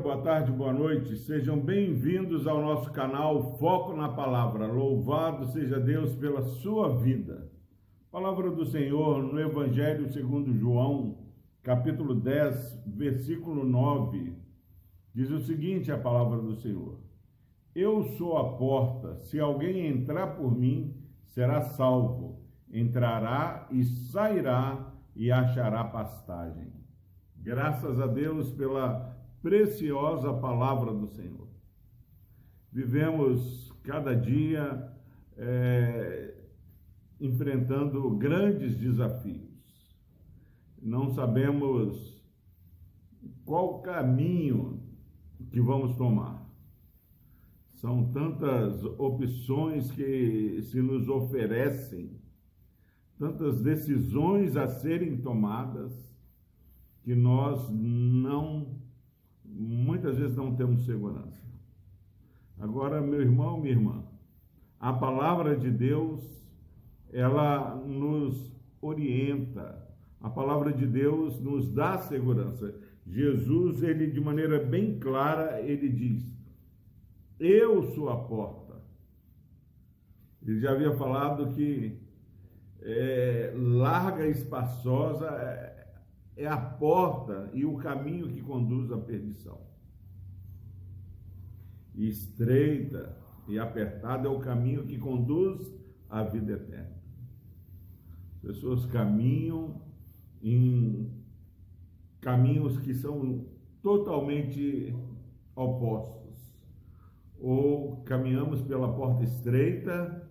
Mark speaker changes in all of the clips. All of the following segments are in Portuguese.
Speaker 1: boa tarde, boa noite. Sejam bem-vindos ao nosso canal Foco na Palavra. Louvado seja Deus pela sua vida. Palavra do Senhor no Evangelho segundo João, capítulo 10, versículo 9. Diz o seguinte a palavra do Senhor: Eu sou a porta. Se alguém entrar por mim, será salvo. Entrará e sairá e achará pastagem. Graças a Deus pela preciosa palavra do Senhor. Vivemos cada dia é, enfrentando grandes desafios. Não sabemos qual caminho que vamos tomar. São tantas opções que se nos oferecem, tantas decisões a serem tomadas, que nós não muitas vezes não temos segurança. Agora, meu irmão, minha irmã, a palavra de Deus, ela nos orienta. A palavra de Deus nos dá segurança. Jesus, ele de maneira bem clara, ele diz: Eu sou a porta. Ele já havia falado que é, larga e espaçosa é, a porta e o caminho que conduz à perdição. E estreita e apertada é o caminho que conduz à vida eterna. Pessoas caminham em caminhos que são totalmente opostos. Ou caminhamos pela porta estreita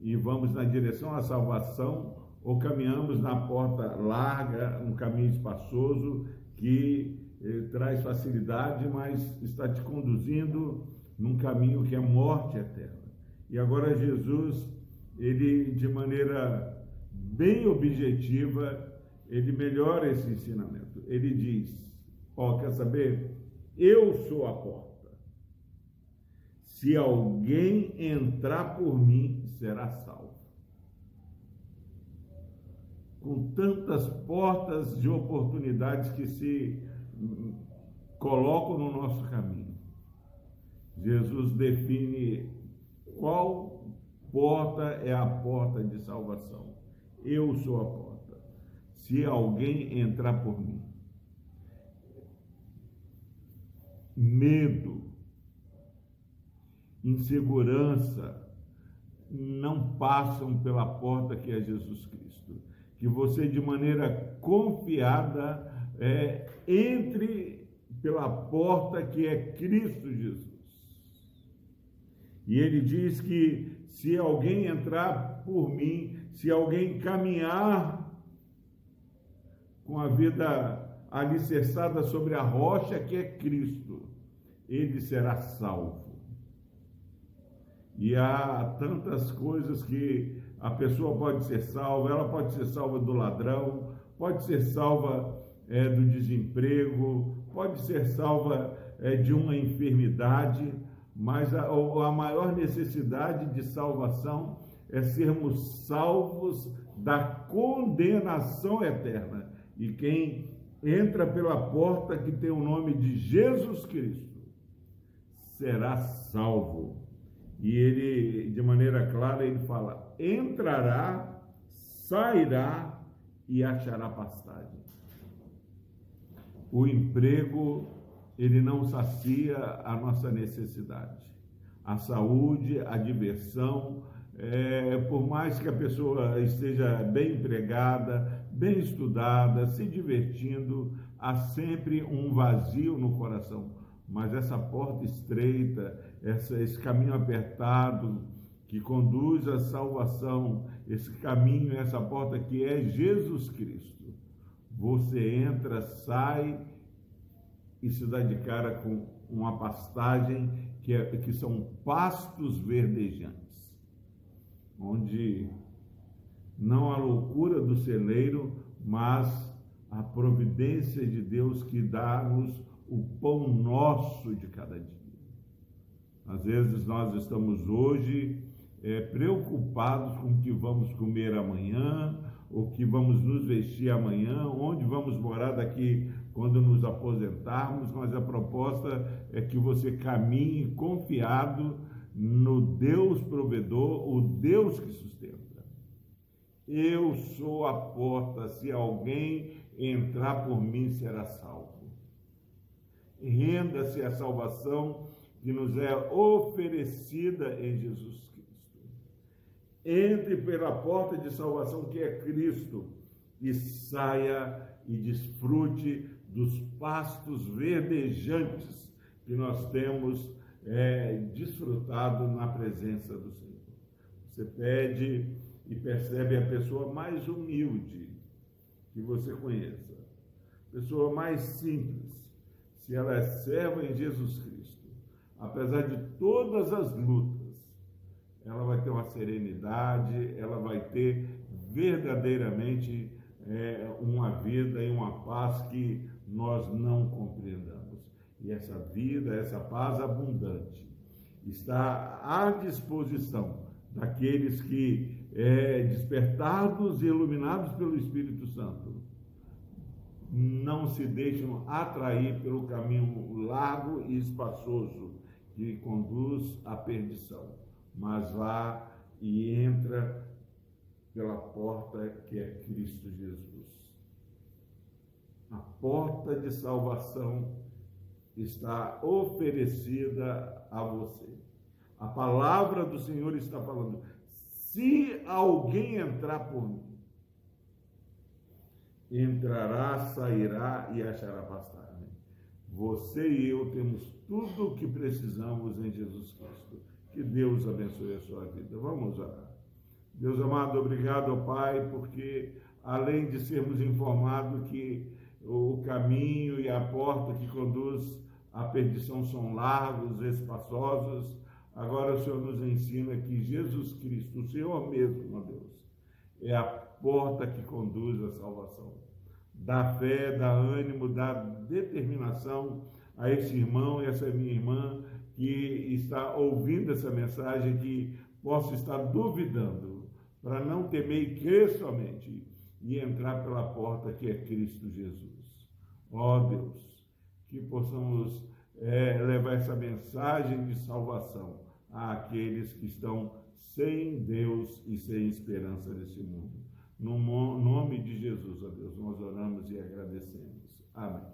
Speaker 1: e vamos na direção à salvação, ou caminhamos na porta larga, um caminho espaçoso que eh, traz facilidade, mas está te conduzindo num caminho que é morte eterna. E agora Jesus, ele de maneira bem objetiva, ele melhora esse ensinamento. Ele diz: Ó, oh, quer saber? Eu sou a porta. Se alguém entrar por mim, será salvo com tantas portas de oportunidades que se colocam no nosso caminho. Jesus define qual porta é a porta de salvação. Eu sou a porta. Se alguém entrar por mim, medo, insegurança não passam pela porta que é Jesus Cristo que você, de maneira confiada, é, entre pela porta que é Cristo Jesus. E ele diz que se alguém entrar por mim, se alguém caminhar com a vida alicerçada sobre a rocha que é Cristo, ele será salvo. E há tantas coisas que a pessoa pode ser salva, ela pode ser salva do ladrão, pode ser salva é, do desemprego, pode ser salva é, de uma enfermidade, mas a, a maior necessidade de salvação é sermos salvos da condenação eterna. E quem entra pela porta que tem o nome de Jesus Cristo será salvo. E ele, de maneira clara, ele fala: entrará, sairá e achará pastagem. O emprego, ele não sacia a nossa necessidade. A saúde, a diversão, é, por mais que a pessoa esteja bem empregada, bem estudada, se divertindo, há sempre um vazio no coração mas essa porta estreita, esse caminho apertado que conduz à salvação, esse caminho, essa porta que é Jesus Cristo. Você entra, sai e se dá de cara com uma pastagem que, é, que são pastos verdejantes, onde não a loucura do celeiro, mas a providência de Deus que dá-nos o pão nosso de cada dia. Às vezes nós estamos hoje é, preocupados com o que vamos comer amanhã, o que vamos nos vestir amanhã, onde vamos morar daqui quando nos aposentarmos, mas a proposta é que você caminhe confiado no Deus provedor, o Deus que sustenta. Eu sou a porta, se alguém entrar por mim será salvo. Renda-se a salvação que nos é oferecida em Jesus Cristo. Entre pela porta de salvação que é Cristo e saia e desfrute dos pastos verdejantes que nós temos é, desfrutado na presença do Senhor. Você pede e percebe a pessoa mais humilde que você conheça, pessoa mais simples, se ela é serva em Jesus Cristo, apesar de todas as lutas, ela vai ter uma serenidade, ela vai ter verdadeiramente é, uma vida e uma paz que nós não compreendamos. E essa vida, essa paz abundante, está à disposição daqueles que, é, despertados e iluminados pelo Espírito Santo, não se deixam atrair pelo caminho largo e espaçoso que conduz à perdição, mas vá e entra pela porta que é Cristo Jesus. A porta de salvação está oferecida a você. A palavra do Senhor está falando: se alguém entrar por mim, entrará, sairá e achará pastagem. Você e eu temos tudo o que precisamos em Jesus Cristo. Que Deus abençoe a sua vida. Vamos orar. Deus amado, obrigado, Pai, porque além de sermos informados que o caminho e a porta que conduz à perdição são largos, espaçosos, agora o Senhor nos ensina que Jesus Cristo, o Senhor mesmo, meu Deus, é a porta que conduz à salvação. Dá fé, dá ânimo, dá determinação a esse irmão e essa minha irmã que está ouvindo essa mensagem, que possa estar duvidando, para não temer e crer somente e entrar pela porta que é Cristo Jesus. Ó oh, Deus, que possamos é, levar essa mensagem de salvação àqueles que estão sem Deus e sem esperança nesse mundo. No nome de Jesus, ó Deus, nós oramos e agradecemos. Amém.